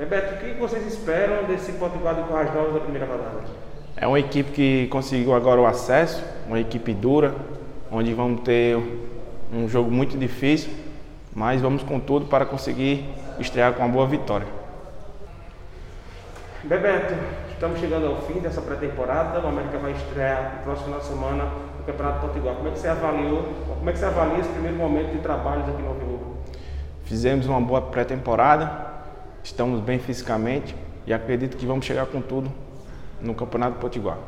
Bebeto, o que vocês esperam desse Potiguar de Corrais Novos da primeira rodada? É uma equipe que conseguiu agora o acesso, uma equipe dura, onde vamos ter um jogo muito difícil, mas vamos com tudo para conseguir estrear com uma boa vitória. Bebeto, estamos chegando ao fim dessa pré-temporada. O América vai estrear no próximo final de semana no Campeonato Potiguar. Como é que você avaliou? Como é que você avalia esse primeiro momento de trabalhos aqui no Vivo? Fizemos uma boa pré-temporada, estamos bem fisicamente e acredito que vamos chegar com tudo no Campeonato Potiguar.